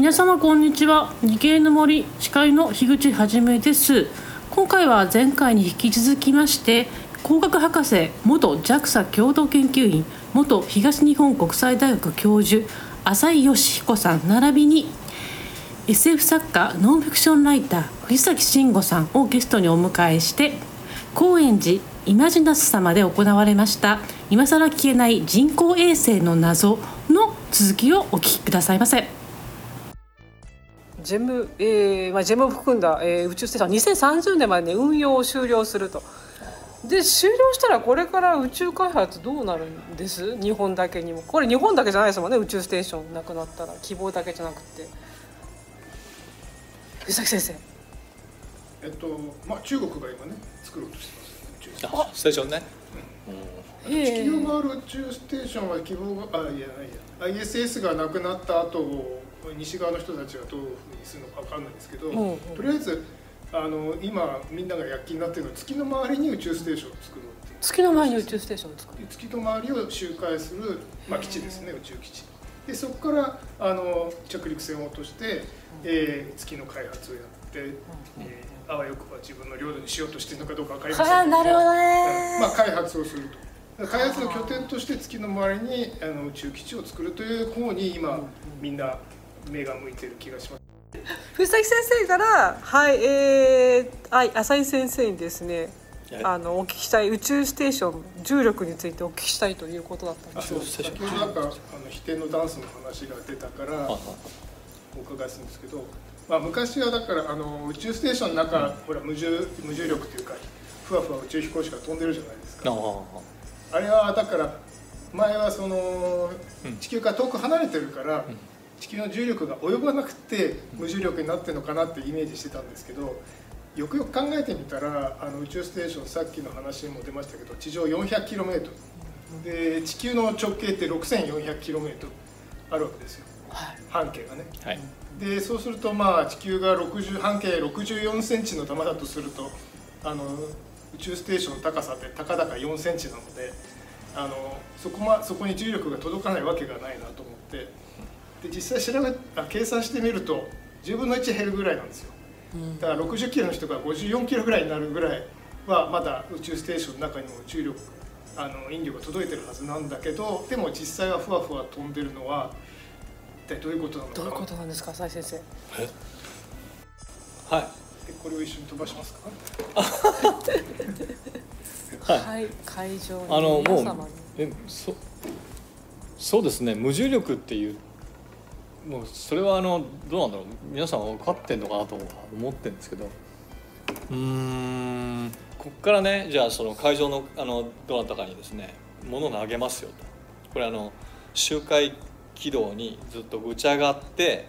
皆様こんにちは理系の森司会の樋口はじめです今回は前回に引き続きまして工学博士元 JAXA 共同研究員元東日本国際大学教授浅井義彦さん並びに SF 作家ノンフィクションライター藤崎慎吾さんをゲストにお迎えして高円寺イマジナス様で行われました今更聞けない人工衛星の謎の続きをお聞きくださいませ。ジェム、えーまあ、ジェムを含んだ、えー、宇宙ステーション2030年まで、ね、運用を終了すると。で終了したらこれから宇宙開発どうなるんです？日本だけにも。これ日本だけじゃないですもんね宇宙ステーションなくなったら。希望だけじゃなくて。藤崎先生。えっとまあ中国が今ね作ろうとしてます宇宙ステーション。あステーションね、え地球がある宇宙ステーションは希望があいやいや ISS がなくなった後西側の人たちはどういうふうにするのか分かんないんですけど、とりあえずあの今みんなが躍起になってるのは月の周りに宇宙ステーションを作ろうっていう。月の前に宇宙ステーションを作る。月の周りを周回する、まあ、基地ですね宇宙基地。でそこからあの着陸船を落として、えー月の開発をやって、えーあわよくば自分の領土にしようとしてるのかどうか分かりませんはあなるほどうん。ねまあ、開発をすると。開発の拠点として月の周りにあの宇宙基地を作るという方に今みんな目が向いてる気がします。藤崎先生からはいえー、はい浅井先生にですねはい。あのお聞きしたい宇宙ステーション重力についてお聞きしたいということだったんあです。そう先ほどなんかあの飛天のダンスの話が出たからお伺いするんですけど、まあ、昔はだからあの宇宙ステーションの中、ほら無重無重力というかふわふわ宇宙飛行士が飛んでるじゃないですか。あれはだから前はそのうん。地球から遠く離れてるから地球の重力が及ばなくて無重力になってるのかなってイメージしてたんですけどよくよく考えてみたらあの宇宙ステーションさっきの話にも出ましたけど地上 400km で地球の直径って 6400km あるわけですよ。半径がね。はい。でそうするとまあ地球が60半径64センチの球だとするとあの宇宙ステーションの高さってたかだか4センチなのであのそこ,、ま、そこに重力が届かないわけがないなと思ってで実際調べあ計算してみると10分の1減るぐらいなんですよ。だから60キロの人が54キロぐらいになるぐらいはまだ宇宙ステーションの中にも重力あの引力が届いてるはずなんだけどでも実際はふわふわ飛んでるのは一体どういうことなのか。などういうことなんですか浅井先生。はい。でこれを一緒に飛ばしますか？はい。はい会場にあのも皆様に。うえそそうですね。無重力っていうもうそれはあのどうなんだろう。皆さん分かってんのかなと思ってるんですけど。うーん。こっからねじゃあその会場のあのどなたかにですね物を投げますよと。これあの周回軌道にずっと打ち上がって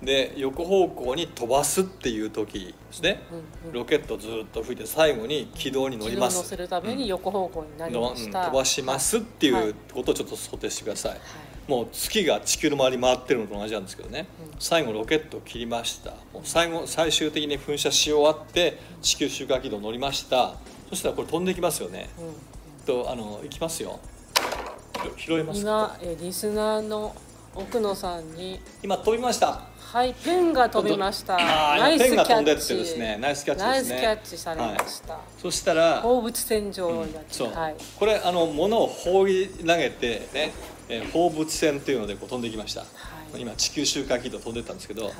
で横方向に飛ばすっていう時ですね。うんうん。ロケットずっと吹いて最後に軌道に乗ります。軌道に乗せるために横方向になりのました、うん飛ばしますってはい。いうことをちょっと想定してください、はいもう月が地球の周り回ってるのと同じなんですけどね、うん。最後ロケットを切りました。もう最後最終的に噴射し終わって地球周回軌道乗りました。そしたらこれ飛んできますよね。うん。とあの行きますよ。拾えます。今えーリスナーの奥野さんに。今飛びました。はいペンが飛びました。ナイスキャペンが飛んでッチってですね。ナイスキャッチナイスキャッチされました、そしたら放物線上う、はい。これあの物を放り投げてね、えー放物線っていうのでこう飛んできました、はい。今地球周回軌道飛んでったんですけど、は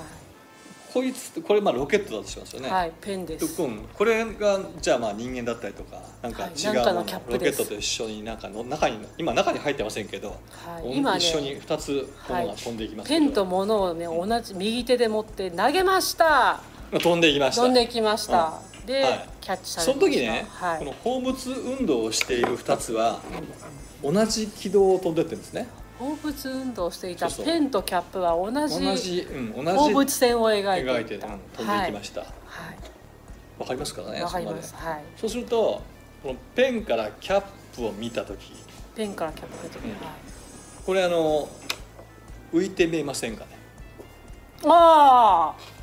こいつこれまあロケットだとしますよね、い、はい、ペンです。うんこれがじゃあまあ人間だったりとかなんかはい。違うもの,、ロケットと一緒になんかの中に今中に入ってませんけど、はい。今ね一緒に2つものが飛んでいきますけど、ペンと物をね同じ右手で持って投げました。飛んでいきました。飛んできました、で、はい。キャッチされその時ね、はい。この放物運動をしている2つは同じ軌道を飛んでってるんですね。放物運動をしていたペンとキャップは同じ同じ、うん、同放じ物線を描いて描いて、うん飛んでいきました。わ、はい。かりますからねわかります。はい。そうするとこのペンからキャップを見た時。ペンからキャップが出てくる、うこれあの浮いて見えませんかね？ああ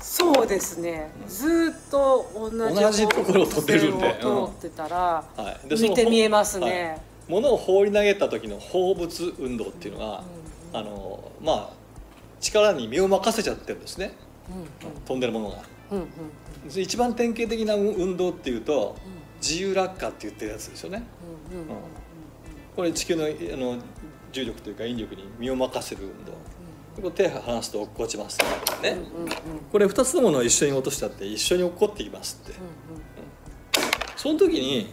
そうですね。ずーっと同じところを飛んでるんで。通ってたら、はい。で浮いて見えますはい。ね、物を放り投げた時の放物運動っていうのは、うんあのまあ力に身を任せちゃってるんですね。うん飛んでるものが。うんうんで一番典型的な運動っていうと自由落下って言ってるやつですよね。うんうん。うん。これ地球のあの重力というか引力に身を任せる運動。これ手離すと落っこちます。ね。これ2つのものを一緒に落としたって一緒に落っこってきますって。その時に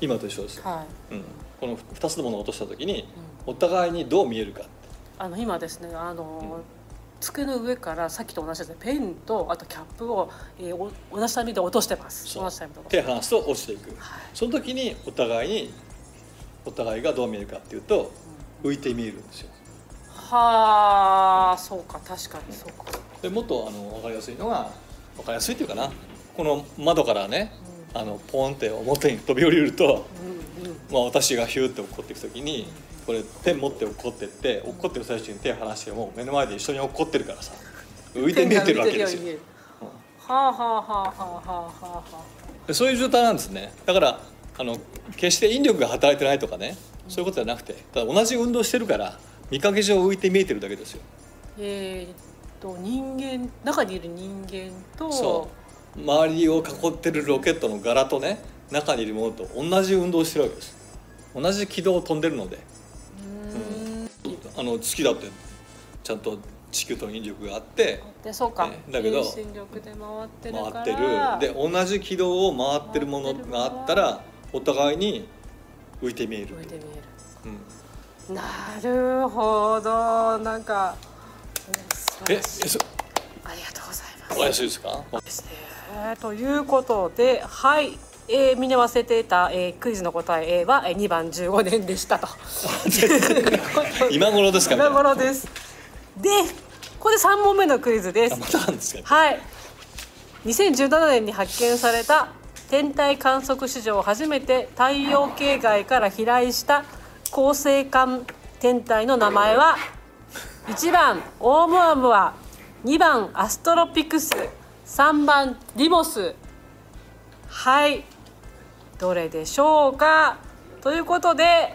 今と一緒です。はうん、この2つのものを落とした時にお互いにどう見えるか。あの今ですねあの、机の上からさっきと同じですね。ペンとあとキャップを、えー、お同じタイミングで落としてます。同じタイミングで手離すと落ちていく。はい。その時にお互いにお互いがどう見えるかっていうと浮いて見えるんですよ。はあそうか確かにそうか。でもっとあの分かりやすいのが分かりやすいっていうかな。この窓からねあのポンって表に飛び降りると、うんうん。まあ、私がヒューって落っこっていく時にこれペン持って落っこってって落っこってる最中に手離しても目の前で一緒に落っこってるからさ。浮いて見えてるわけですよ。はあはあはあはあはあはそういう状態なんですね。だからあの決して引力が働いてないとかねそういうことじゃなくてただ同じ運動してるから見かけ上浮いて見えてるだけですよ。えーっと人間中にいる人間とそう。周りを囲ってるロケットの柄とね中にいるものと同じ運動をしてるわけです。同じ軌道を飛んでるので。うーん。あの月だってちゃんと地球との引力があってでそうか、ねだけど回ってる回ってる。で同じ軌道を回ってるものがあったらお互いに浮いて見える浮いて見うん。えるなるほどなんかええそありがとうございますわかりやすいですか？ですね。ということで、はい、えー、みんな忘れていた、えー、クイズの答え、えー、はえー2番15年でしたと。今頃ですか？今頃です。で、ここで3問目のクイズですあ。またなんですか？はい。2017年に発見された天体観測史上初めて太陽系外から飛来した恒星間天体の名前は1番オームアムア2番アストロピクス3番ディモス。はい。どれでしょうか？ということで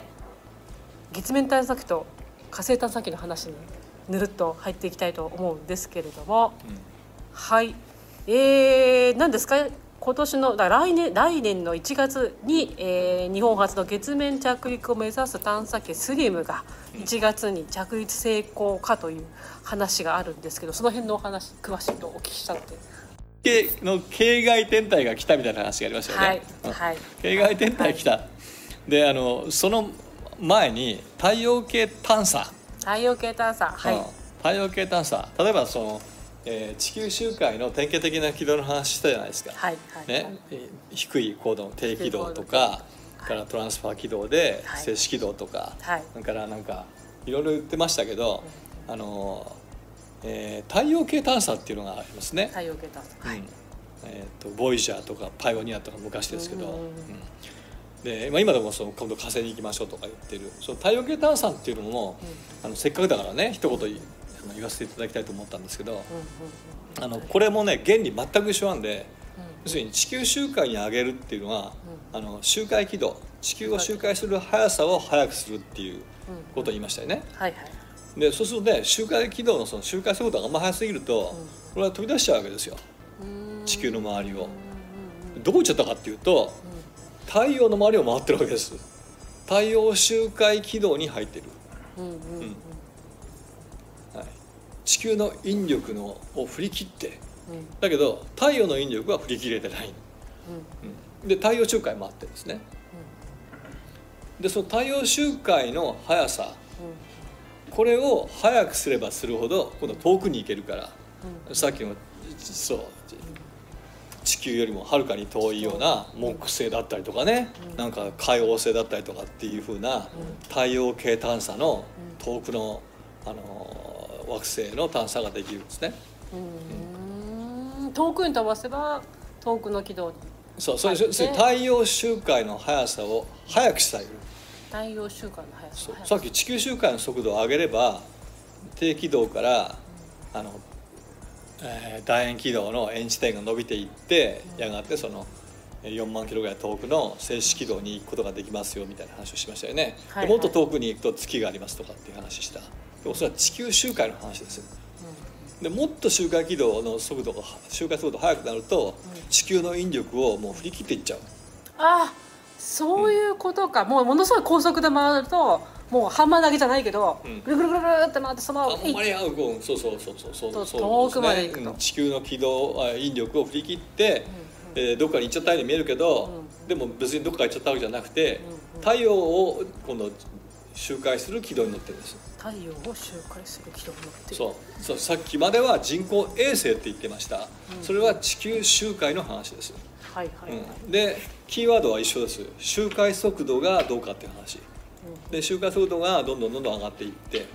月面探査機と火星探査機の話にぬるっと入っていきたいと思うんですけれども、はい。えー、何ですか？今年のだ来年来年の1月に、えー日本初の月面着陸を目指す探査機スリムが1月に着陸成功かという話があるんですけどその辺のお話詳しいとお聞きしたので、系の系外天体が来たみたいな話がありましたよね、はいうん。はい。系外天体来た、であのその前に太陽系探査、太陽系探査はい、うん。太陽系探査。例えばその、えー地球周回の典型的な軌道の話したじゃないですか、はいはい。ね、えー低い高度の低軌道とか、か。らトランスファー軌道ではい。静止軌道とか、はい。それからなんかいろいろ言ってましたけど、あの、えー太陽系探査っていうのがありますね。太陽系探査。はい、うんえー、とボイジャーとかパイオニアとか昔ですけど、うんうんうん。うん。でまあ、今でもその今度火星に行きましょうとか言ってる。その太陽系探査っていうのも、あのせっかくだからね一言あの言わせていただきたいと思ったんですけど、うんうんあのこれもね原理全く一緒なんで、要するに地球周回に上げるっていうのは、あの周回軌道地球を周回する速さを速くするっていうことを言いましたよね。はいはい。でそうするとね周回軌道のその周回速度があんま速すぎると、これは飛び出しちゃうわけですよ。地球の周りを。どこ行っちゃったかっていうと太陽の周りを回ってるわけです。太陽周回軌道に入ってる、うん。うん地球の引力のを振り切ってうん。だけど太陽の引力は振り切れてない、うん。で太陽周回回ってるんですね。でその太陽周回の速さこれを速くすればするほど今度は遠くに行けるから、さっきのそう地球よりもはるかに遠いような木星だったりとかね、なんか海王星だったりとかっていうふうな太陽系探査の遠くの、あの惑星の探査ができるんですね。うん。うん遠くに飛ばせば遠くの軌道に。そうそれはいそれ太陽周回の速さを速くしたい。太陽周回の速さ。さっき地球周回の速度を上げれば低軌道からあの、えー楕円軌道の円地点が伸びていってやがてそのえー4万キロぐらい遠くの静止軌道に行くことができますよみたいな話をしましたよね、はいでもっと遠くに行くと月がありますとかっていう話した、でもそれは地球周回の話ですでもっと周回軌道の速度が周回速度速くなると地球の引力をもう振り切っていっちゃう。あそういうことか、もうものすごい高速で回るともうハンマー投げじゃないけど、うん。ぐるぐるぐるぐるって回ってそのままあんまり合うそうそうそうそうそうとそう遠くまで行くと。うん。地球の軌道あ引力を振り切って、えーどっかに行っちゃったように見えるけど、でも別にどっか行っちゃったわけじゃなくて、太陽を今度周回する軌道に乗ってるんです太陽を周回する軌道に乗ってそう。そうさっきまでは人工衛星って言ってました、それは地球周回の話です、はいはいはい、うん、でキーワードは一緒です。周回速度がどうかっていう話。で周回速度がどんどんどんどん上がっていって、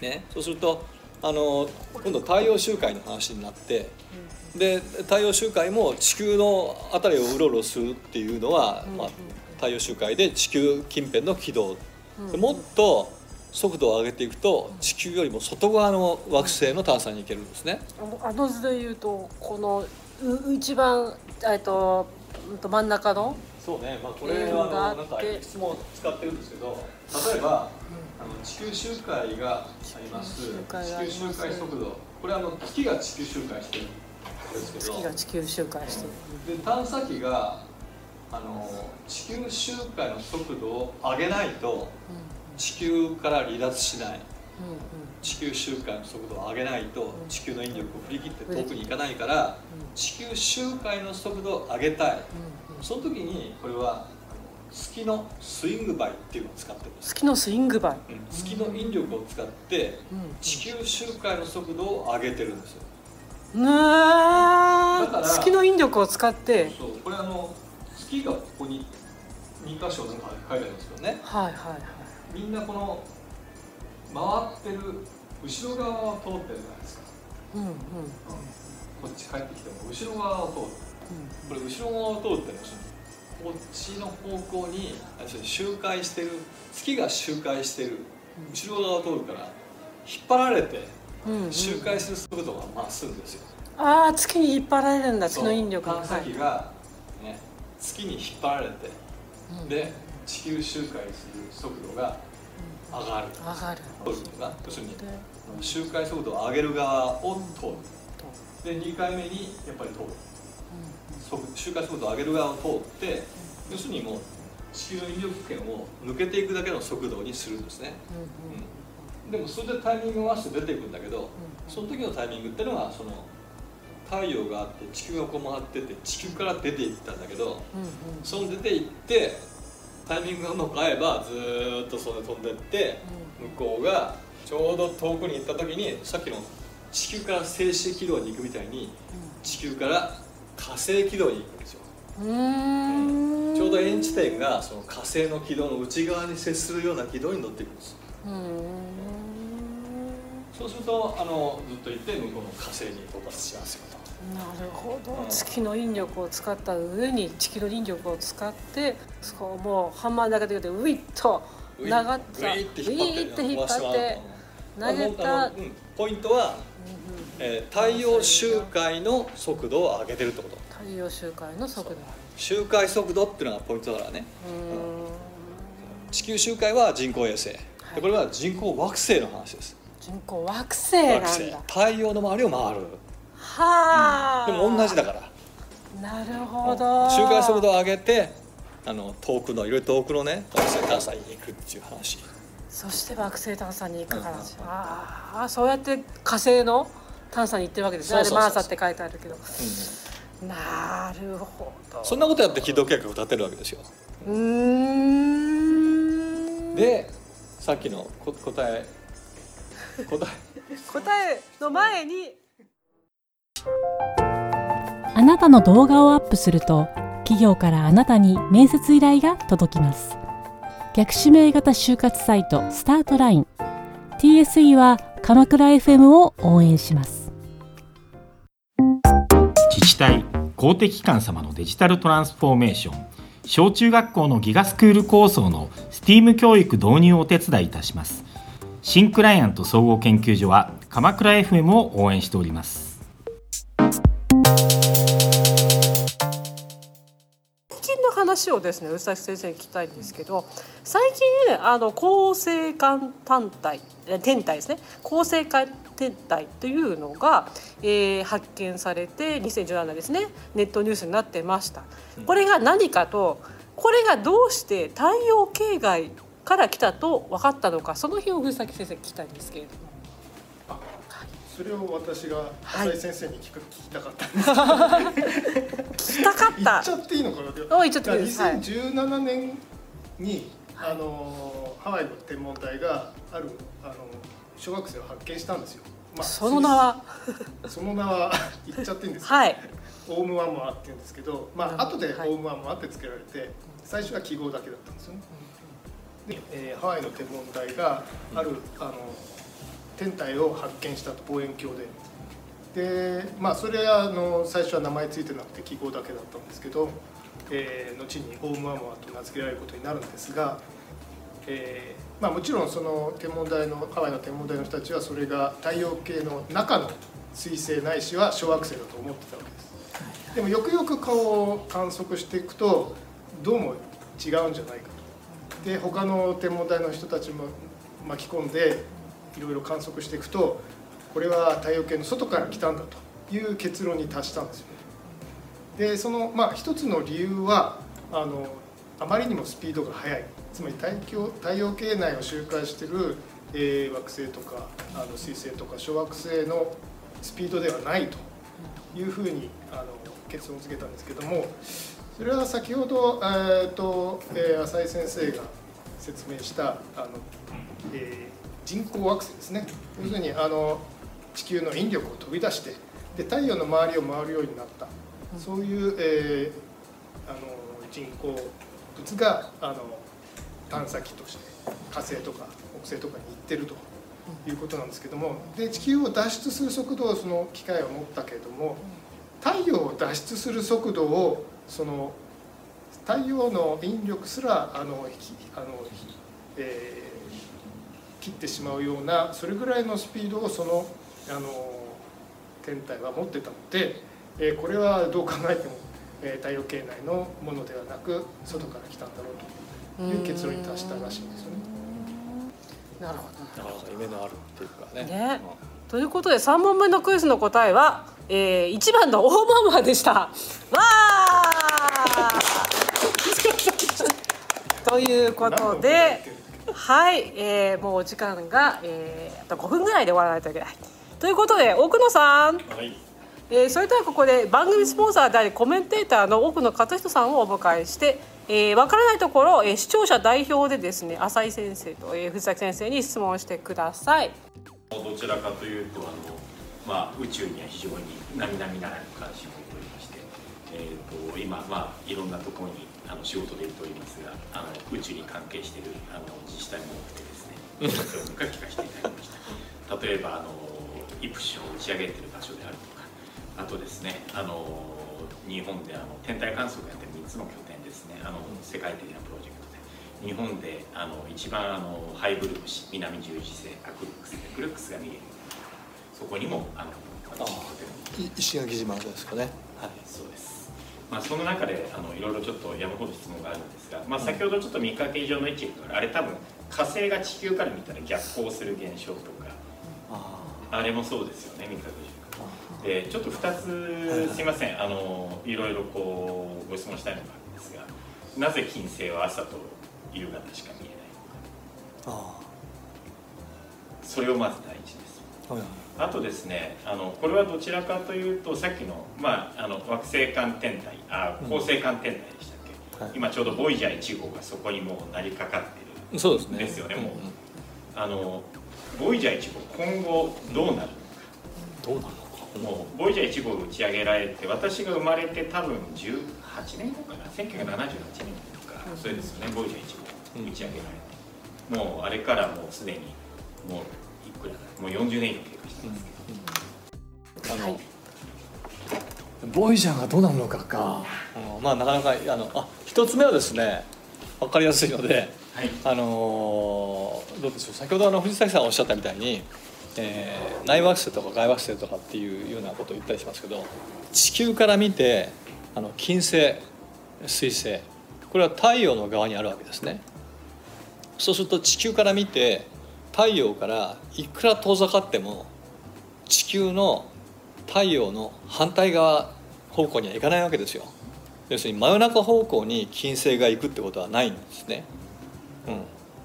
ね、そうするとあの今度太陽周回の話になってで太陽周回も地球の辺りをうろうろするっていうのは、まあ、太陽周回で地球近辺の軌道でもっと速度を上げていくと地球よりも外側の惑星の探査に行けるんですね。あの図で言うとこのう一番えっと真ん中のそうね、まあ、これれはあのはなんか質問使ってるんですけど例えば、あの地球周回があります。地球周回があります。地球周回速度。これあの月が地球周回してるんですけど。月が地球周回してる、で探査機があの地球周回の速度を上げないと地球から離脱しない。うんうん。地球周回の速度を上げないと地球の引力を振り切って遠くに行かないから地球周回の速度を上げたい。その時にこれは月のスイングバイっていうのを使ってる月のスイングバイ、月の引力を使ってうん。地球周回の速度を上げてるんですよ。ねだからえ月の引力を使って。そう。これあの月がここに2箇所なんか書いてあるんですけどね。はいはいはい。みんなこの回ってる後ろ側を通ってるじゃないですか。うんうん。こっち帰ってきても後ろ側を通る。これ後ろ側を通ってるんですよ。こっちの方向に周回してる。月が周回してる。後ろ側を通るから引っ張られてうんうん。周回する速度が増すんですよ、ああ月に引っ張られるんだ月の引力そう探査機が、ね、月に引っ張られて、で地球周回する速度が上がる、上がる。要するにで周回速度を上げる側を通る。とで2回目にやっぱり通る。速周回速度を上げる側を通って要するにもう地球の引力圏を抜けていくだけの速度にするんですね、うん、でもそれでタイミングを合わせて出ていくんだけどその時のタイミングっていうのはその太陽があって地球がこう回ってて地球から出ていったんだけどうんうん。その出ていってタイミングがうまく合えばずーっとそれで飛んでって向こうがちょうど遠くに行った時にさっきの地球から静止軌道に行くみたいに地球から火星軌道に行くんですよ。うん。ちょうど円地点がその火星の軌道の内側に接するような軌道に乗っていくんです。うーんそうするとあのずっと行って向こうの火星に到達しますよと。なるほど。月の引力を使った上に地球の引力を使ってそうもうハンマー投げてウィッとグイ長った。グイって引っ張って投げた。うんポイントは、えー太陽周回の速度を上げてるってこと。太陽周回の速度。周回速度っていうのがポイントだからね。地球周回は人工衛星。でこれは人工惑星の話です人工惑星なんだ。太陽の周りを回る。はあ、でも同じだから。なるほど。周回速度を上げてあの遠くのいろいろ遠くのね惑星探査に行くっていう話。そして惑星探査に行くから、ああそうやって火星の探査に行ってるわけですね。あれマーサって書いてあるけど、なるほど。そんなことやって軌道計画を立てるわけですよ。うーん。でさっきのこ答え答え答えの前に。あなたの動画をアップすると企業からあなたに面接依頼が届きます。逆指名型就活サイトスタートライン。TSE は鎌倉 FM を応援します。自治体公的機関様のデジタルトランスフォーメーション。小中学校のギガスクール構想の STEAM 教育導入をお手伝いいたします新クライアント総合研究所は鎌倉 FM を応援しておりますキッチンの話をですね宇崎先生に聞きたいんですけど最近あの恒星間単体え天体ですね恒星間天体というのが、えー発見されて2017年ですねネットニュースになってました。これが何かとこれがどうして太陽系外から来たと分かったのかその辺を藤崎先生に聞きたいんですけれども。それを私がはい。浅井先生に聞く、聞きたかったんです。聞きたかった。言っち。ゃっていいのかなあ言っちゃっていいです。はい。2017年に、あのハワイの天文台があるあの小学生を発見したんですよ、まあその名は。その名は 言っちゃっていいんですよはい。オウムワンモアって言うんですけど、まあ後でオウムワンモアって付けられて、最初は記号だけだったんですよね。で、えーハワイの天文台があるあの天体を発見したと望遠鏡で。で、まあそれはあの最初は名前ついてなくて記号だけだったんですけど、えー後にオウムワンモアと名付けられることになるんですが。えーまあ、もちろんその天文台のハワイの天文台の人たちはそれが太陽系の中の彗星ないしは小惑星だと思ってたわけですでもよくよく顔を観測していくとどうも違うんじゃないかとで他の天文台の人たちも巻き込んでいろいろ観測していくとこれは太陽系の外から来たんだという結論に達したんですよね。でそのまあ一つの理由はあのあまりにもスピードが速い。つまり太陽太陽系内を周回してる、えー惑星とかあの彗星とか小惑星のスピードではないというふうにあの結論付けたんですけどもそれは先ほど、えーとえー浅井先生が説明したあの、えー人工惑星ですね。要するにあの地球の引力を飛び出してで太陽の周りを回るようになった。そういう、えーあの人工物があの探査機として火星とか木星とかに行ってるということなんですけどもで地球を脱出する速度をその機械は持ったけれども太陽を脱出する速度をその太陽の引力すらあのひあの、ひえー切ってしまうようなそれぐらいのスピードをそのあの天体は持ってたので、えーこれはどう考えても、えー太陽系内のものではなく外から来たんだろうという結論に達したらしいんですよね。なるほなかなか夢のあるっていうかねねど。ということで3問目のクイズの答えは、えー、1番のオーマーマーでした。わーということで、はい、えー、もうお時間が、えー、あと5分ぐらいで終わらないといけない。ということで奥野さん、はいえー、それではここで番組スポンサーでありコメンテーターの奥野勝人さんをお迎えして、えー、分からないところ、えー、視聴者代表でですね浅井先生と、えー、藤崎先生に質問してください。どちらかというとあの、まあ、宇宙には非常に並々ならぬ関心をえー、と今、まあ、いろんなところにあの仕事で行っておりますがあの宇宙に関係しているあの自治体も多くてですね 聞かせていただきました。例えばあのイプシを打ち上げている場所であるとかあとですねあの日本であの天体観測をやってる3つの拠点ですねあの世界的なプロジェクトで。日本であの一番あのハイブル星南十字星アクルックスでクルックスが見える。そこにもあの私の拠点をい石垣島ですかね。はいそうです。まあその中であのいろいろちょっと山ほど質問があるんですが、まあ先ほどちょっと見かけ上の位置からあれ多分火星が地球から見たら逆行する現象とか、ああれもそうですよね見かけ上。でちょっと2つすいませんあのいろいろこうご質問したいのがあるんですが、なぜ金星は朝と夕方しか見えないのか。あそれをまず第一です。はいはいあとですねあのこれはどちらかというとさっきの,、まあ、あの惑星間天体あ恒星間天体でしたっけ、はい。今ちょうどボイジャー1号がそこにもうなりかかってるそうですねですよね。もう、んん。あのボイジャー1号今後どうなるのか？どうなるのか？もうボイジャー1号打ち上げられて私が生まれて多分18年後かな？1978年とか、それですよねボイジャー1号打ち上げられて、もうあれからもうすでにもういくらだもう40年以上経過してますけど、あの、ボイジャーがどうなるのかか、うんまあなかなかあのあ一つ目はですね分かりやすいので、はい。あのーどうでしょう。先ほどあの藤崎さんがおっしゃったみたいに、えー内惑星とか外惑星とかっていうようなことを言ったりしますけど地球から見てあの金星水星これは太陽の側にあるわけですね。そうすると地球から見て太陽からいくら遠ざかっても地球の太陽の反対側方向には行かないわけですよ。要するに真夜中方向に金星が行くってことはないんですね、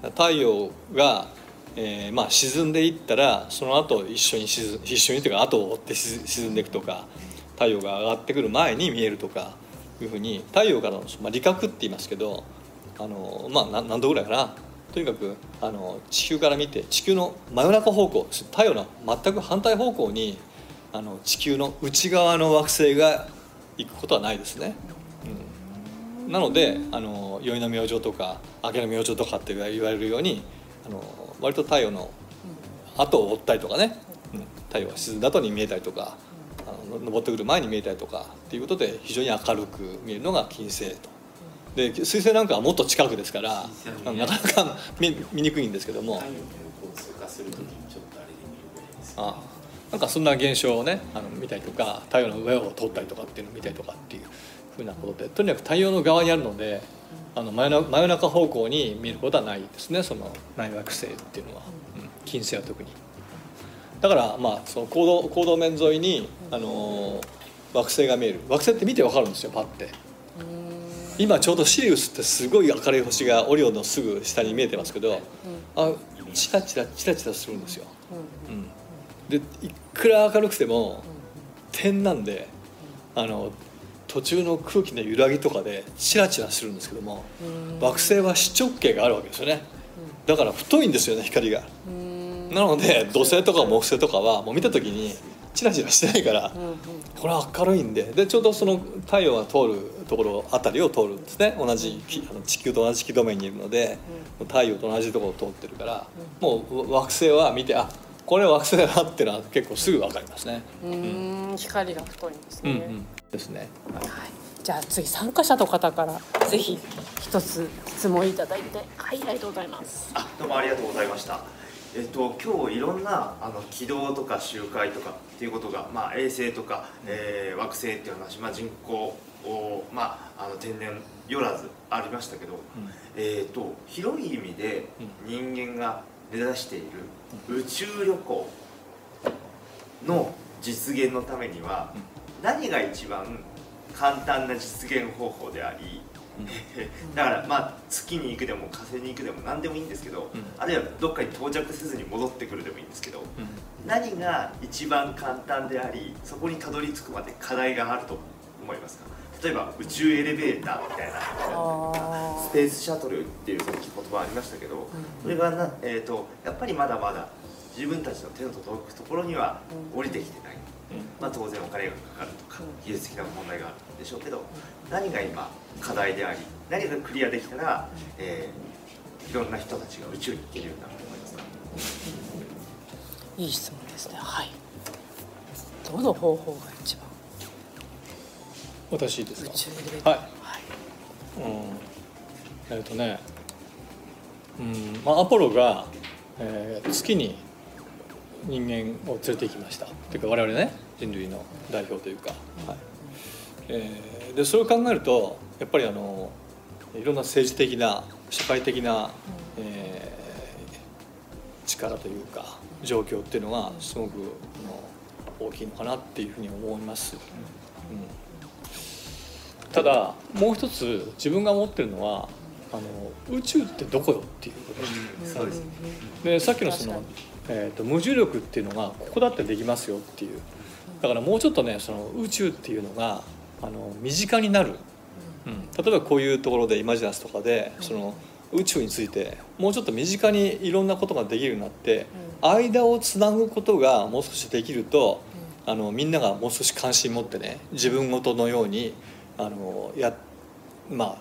うん、太陽が、えーまあ、沈んでいったらその後一緒に沈一緒にというか後を追って沈んでいくとか太陽が上がってくる前に見えるとかいうふうに太陽からの、まあ、理覚って言いますけどあの、まあ、何度ぐらいかな。とにかくあの地球から見て地球の真夜中方向太陽の全く反対方向にあの地球の内側の惑星が行くことはないですね。うん、なのであの宵の明星とか明けの明星とかって言われるようにあの割と太陽の後を追ったりとかね、うん、太陽が沈んだ後に見えたりとかあの登ってくる前に見えたりとかっていうことで非常に明るく見えるのが金星と。で水星なんかはもっと近くですからなかなか見見にくいんですけども。あなんかそんな現象をねあの見たりとか太陽の上を通ったりとかっていうのを見たりとかっていうふうなことでとにかく太陽の側にあるのであの真夜中真夜中方向に見えることはないですねその内惑星っていうのは、うん、金星は特に。だからまあその行動行動面沿いに、あの惑星が見える。惑星って見てわかるんですよパッて今ちょうどシリウスってすごい明るい星がオリオンのすぐ下に見えてますけど、あチラチラチラチラするんですよ、うん、でいくら明るくても点なんであの途中の空気の揺らぎとかでチラチラするんですけども惑星は視直径があるわけですよね。だから太いんですよね光が。なので土星とか木星とかはもう見た時にチラチラしてないからこれは明るいんで。でちょうどその太陽が通るところあたりを通るんですね。同じきあの地球と同じ軌道面にいるので太陽と同じところを通ってるからもう惑星は見てあこれ惑星だなっていうのは結構すぐ分かりますね。うーん光が太いんですね、うんうん、ですね。はい。はい、じゃあ次参加者の方からぜひ一つ質問いただいてはいありがとうございます。あどうもありがとうございました。えっと今日いろんなあの軌道とか周回とかっていうことが、まあ、衛星とか、えー惑星っていう話、まあ、人口を、まあ、あの天然よらずありましたけど、えっと広い意味で人間が目指している宇宙旅行の実現のためには何が一番簡単な実現方法でありだからまあ月に行くでも火星に行くでも何でもいいんですけど、うん。あるいはどっかに到着せずに戻ってくるでもいいんですけど、うん。何が一番簡単でありそこにたどり着くまで課題があると思いますか？例えば宇宙エレベーターみたいなあスペースシャトルっていうさっき言葉ありましたけど、それがな、えー、とやっぱりまだまだ自分たちの手の届くところには降りてきてない、まあ、当然お金がかかるとか技術的な問題があるんでしょうけど何が今課題であり何がクリアできたら、えーいろんな人たちが宇宙に行けるようになると思います。かいい質問ですね。はい。どの方法が一番？私ですか？宇宙エレベーターはい。うん、えっ、とね、うん、まあアポロが、えー月に人間を連れて行きました。っていうか我々ね人類の代表というか、はい。えーでそれを考えるとやっぱりあのいろんな政治的な社会的な、えー力というか状況っていうのがすごくあの大きいのかなっていうふうに思います。うん。ただもう一つ自分が思ってるのはあの宇宙ってどこよっていうこと。ですそうですでさっきのそのえー、と無重力っていうのがここだってできますよっていう。だからもうちょっとねその宇宙っていうのがあの身近になる、うん、例えばこういうところでイマジナスとかでその宇宙についてもうちょっと身近にいろんなことができるようになって間をつなぐことがもう少しできるとあのみんながもう少し関心持ってね自分ごとのようにあのやまあ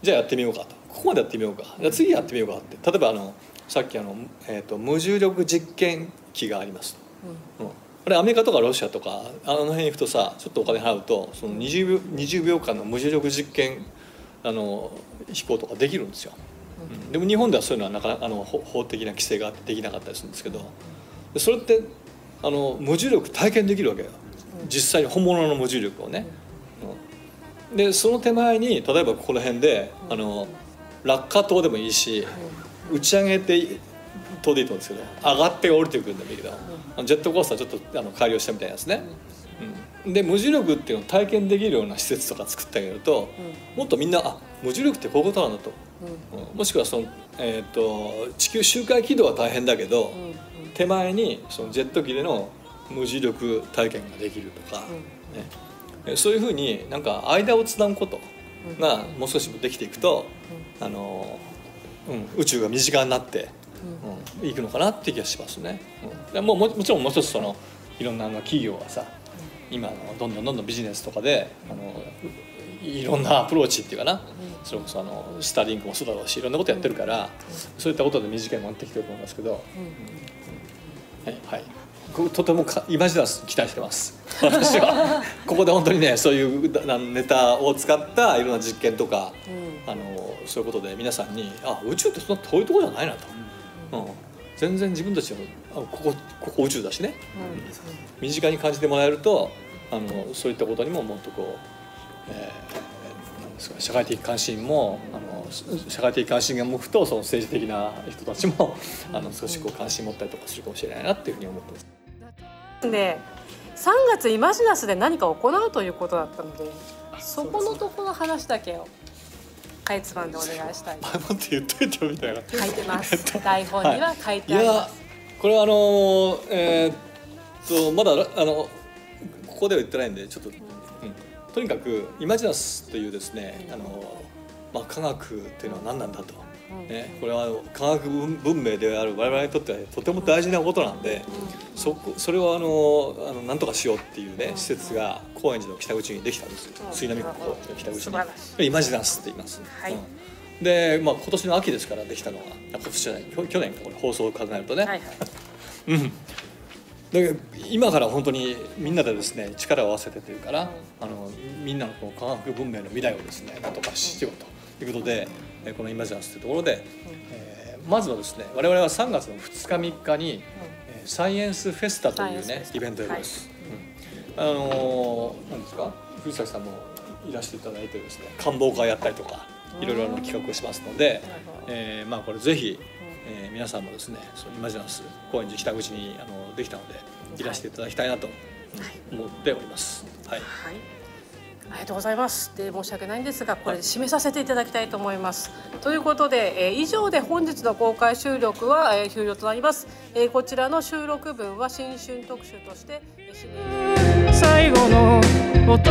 じゃあやってみようかと。ここまでやってみようか。じゃあ次やってみようかって。例えばあのさっきあの、えー、と無重力実験機がありますと、うん、あれアメリカとかロシアとかあの辺行くとさちょっとお金払うとその 20, 秒20秒間の無重力実験あの飛行とかできるんですよ、うん。でも日本ではそういうのはなかなかあの法法的な規制があってできなかったりするんですけどでそれってあの無重力体験できるわけよ。実際に本物の無重力をね、うん。でその手前に例えばここら辺で、あの落下塔でもいいし、打ち上げて塔でいいと思うんですけど上がって降りてくるんでもいいけど、ジェットコースターちょっとあの改良したみたいなやつね、うん、で無重力っていうのを体験できるような施設とか作ってあげると、もっとみんなあ無重力ってこういうことなんだと、うん。もしくはその、えー、と地球周回軌道は大変だけど、手前にそのジェット機での無重力体験ができるとか、ね。えそういうふうになんか間をつなぐことがもう少しできていくと、あのうん、宇宙が身近になって、うん、いくのかなって気がしますね。うん、でもうももちろんもう一つそのいろんなあの企業はさ今のどんどんどんどんビジネスとかであのいろんなアプローチっていうかな、それこそあのスターリンクもそうだろうしいろんなことやってるから、そういったことで身近になってきてると思いますけど、はい、はい、ことてもかイマジナス期待してます。私は。ここで本当にねそういうだネタを使ったいろんな実験とか、あのそういうことで皆さんにあ宇宙ってそんな遠いところじゃないなと、うん全然自分たちのあここここ宇宙だしね、身近に感じてもらえるとあのそういったことにももっとこう、えー社会的関心もあの社会的関心が向くとその政治的な人たちもあの少しこう関心持ったりとかするかもしれないなっていうふうに思ってます。で3月イマジナスで何か行うということだったのでそこのところの話だけをかいつまんでお願いしたい。前もって言っといみたいな。書いてます。台本には書いいてありまやす、これはあのえーっとまだあのここでは言ってないんでちょっと、うん。とにかくイマジナスというですねあの、まあ、科学っていうのは何なんだと。ね、これは科学文明である我々にとってはとても大事なことなんで、そこそれをあのあのなんとかしようっていうね施設が高円寺の北口にできたんですよ。杉並区の北口に。イマジナスって言います、はい。うん。で、まあ、今年の秋ですからできたのがあ今年じゃない去去年かこれ放送を考えるとね、はいはい。うん。で今から本当にみんなでですね力を合わせてというから、あのみんなのこう科学文明の未来をですねなんとかしようということで、えこのイマジナスというところで、えーまずはですね我々は3月の2日3日に、えーサイエンスフェスタというねサイベントをやります。うん。あのーなんですか？藤崎さんもいらしていただいてですね官房会やったりとかいろいろな企画をしますので、えーまあこれぜひ、えー皆さんもですねそのイマジナス高円寺北口にあのできたのでい。らしていただきたいなと思っております。はい。はいありがとうございます。で申し訳ないんですが、これで締めさせていただきたいと思います。ということで、えー以上で本日の公開収録は、えー終了となります。えーこちらの収録分は新春特集として、え最後の音